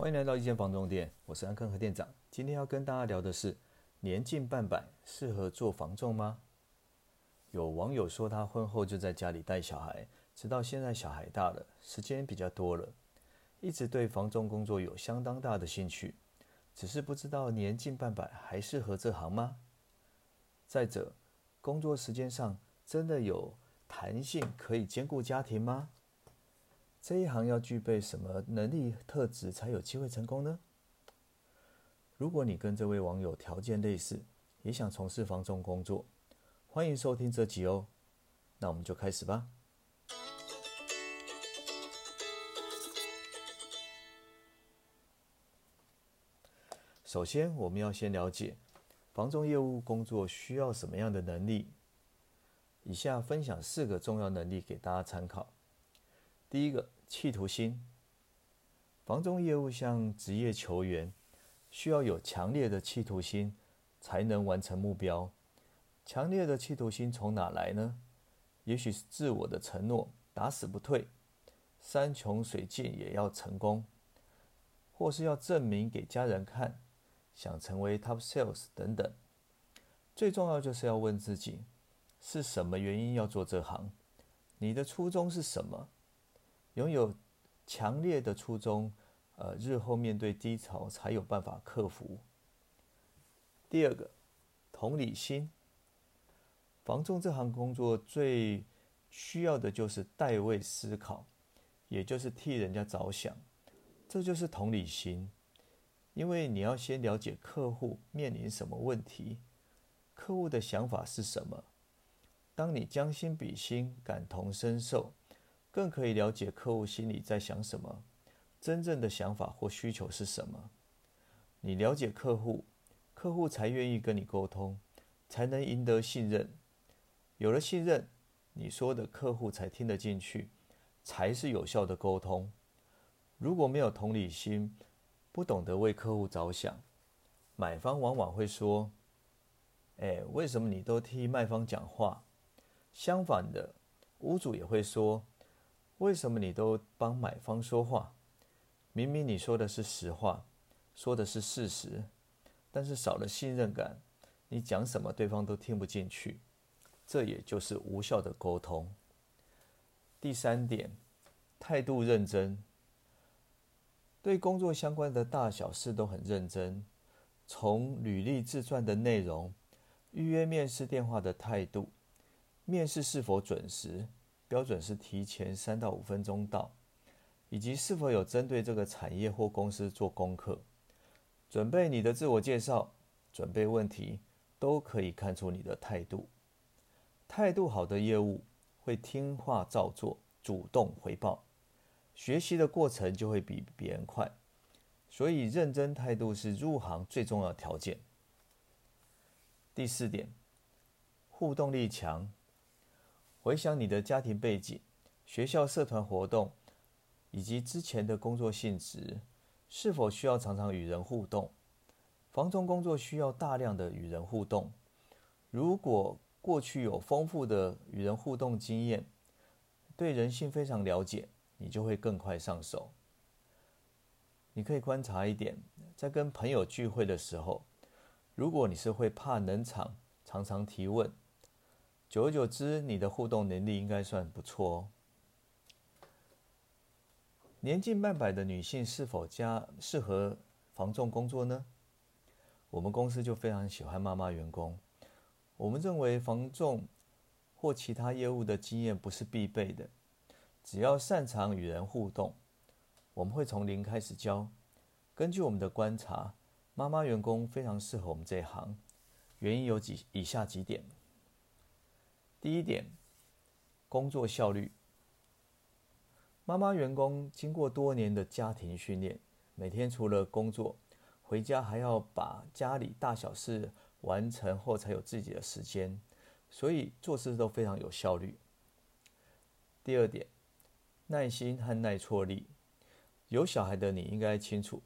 欢迎来到一间房中店，我是安坑和店长。今天要跟大家聊的是：年近半百适合做房仲吗？有网友说他婚后就在家里带小孩，直到现在小孩大了，时间比较多了，一直对房仲工作有相当大的兴趣，只是不知道年近半百还适合这行吗？再者，工作时间上真的有弹性可以兼顾家庭吗？这一行要具备什么能力特质才有机会成功呢？如果你跟这位网友条件类似，也想从事房仲工作，欢迎收听这集哦。那我们就开始吧。首先，我们要先了解房仲业务工作需要什么样的能力。以下分享四个重要能力给大家参考。第一个，企图心。房中业务像职业球员，需要有强烈的企图心，才能完成目标。强烈的企图心从哪来呢？也许是自我的承诺，打死不退，山穷水尽也要成功，或是要证明给家人看，想成为 top sales 等等。最重要就是要问自己，是什么原因要做这行？你的初衷是什么？拥有强烈的初衷，呃，日后面对低潮才有办法克服。第二个，同理心。房仲这行工作最需要的就是代位思考，也就是替人家着想，这就是同理心。因为你要先了解客户面临什么问题，客户的想法是什么。当你将心比心，感同身受。更可以了解客户心里在想什么，真正的想法或需求是什么。你了解客户，客户才愿意跟你沟通，才能赢得信任。有了信任，你说的客户才听得进去，才是有效的沟通。如果没有同理心，不懂得为客户着想，买方往往会说：“哎，为什么你都替卖方讲话？”相反的，屋主也会说。为什么你都帮买方说话？明明你说的是实话，说的是事实，但是少了信任感，你讲什么对方都听不进去，这也就是无效的沟通。第三点，态度认真，对工作相关的大小事都很认真，从履历自传的内容，预约面试电话的态度，面试是否准时。标准是提前三到五分钟到，以及是否有针对这个产业或公司做功课，准备你的自我介绍，准备问题，都可以看出你的态度。态度好的业务会听话照做，主动回报，学习的过程就会比别人快。所以认真态度是入行最重要的条件。第四点，互动力强。回想你的家庭背景、学校社团活动以及之前的工作性质，是否需要常常与人互动？房中工作需要大量的与人互动。如果过去有丰富的与人互动经验，对人性非常了解，你就会更快上手。你可以观察一点，在跟朋友聚会的时候，如果你是会怕冷场，常常提问。久而久之，你的互动能力应该算不错哦。年近半百的女性是否加适合防重工作呢？我们公司就非常喜欢妈妈员工。我们认为防重或其他业务的经验不是必备的，只要擅长与人互动，我们会从零开始教。根据我们的观察，妈妈员工非常适合我们这一行，原因有几以下几点。第一点，工作效率。妈妈员工经过多年的家庭训练，每天除了工作，回家还要把家里大小事完成后才有自己的时间，所以做事都非常有效率。第二点，耐心和耐挫力。有小孩的你应该清楚，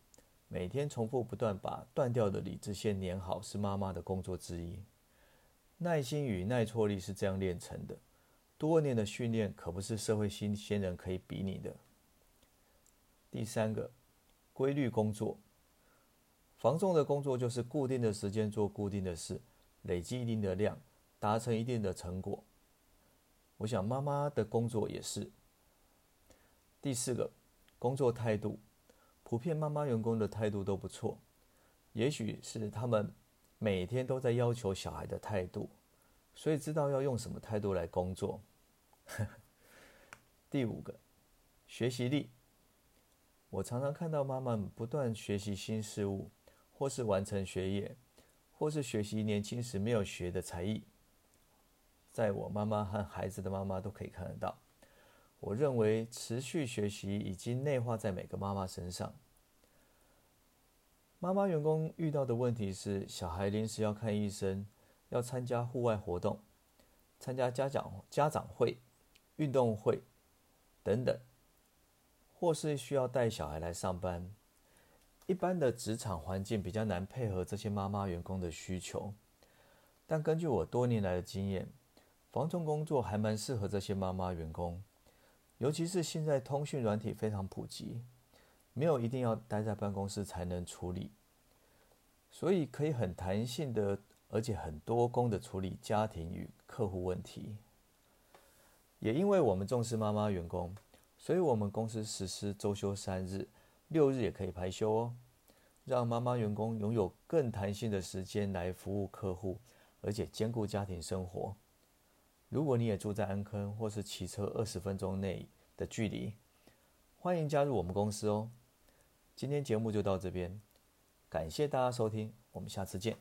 每天重复不断把断掉的理智线粘好，是妈妈的工作之一。耐心与耐挫力是这样练成的，多年的训练可不是社会新鲜人可以比拟的。第三个，规律工作。防重的工作就是固定的时间做固定的事，累积一定的量，达成一定的成果。我想妈妈的工作也是。第四个，工作态度，普遍妈妈员工的态度都不错，也许是他们每天都在要求小孩的态度，所以知道要用什么态度来工作。第五个，学习力，我常常看到妈妈不断学习新事物。或是完成学业，或是学习年轻时没有学的才艺，在我妈妈和孩子的妈妈都可以看得到。我认为持续学习已经内化在每个妈妈身上。妈妈员工遇到的问题是，小孩临时要看医生，要参加户外活动，参加家长家长会、运动会等等，或是需要带小孩来上班。一般的职场环境比较难配合这些妈妈员工的需求，但根据我多年来的经验，防重工作还蛮适合这些妈妈员工，尤其是现在通讯软体非常普及，没有一定要待在办公室才能处理，所以可以很弹性的，而且很多工的处理家庭与客户问题。也因为我们重视妈妈员工，所以我们公司实施周休三日。六日也可以排休哦，让妈妈员工拥有更弹性的时间来服务客户，而且兼顾家庭生活。如果你也住在安坑或是骑车二十分钟内的距离，欢迎加入我们公司哦。今天节目就到这边，感谢大家收听，我们下次见。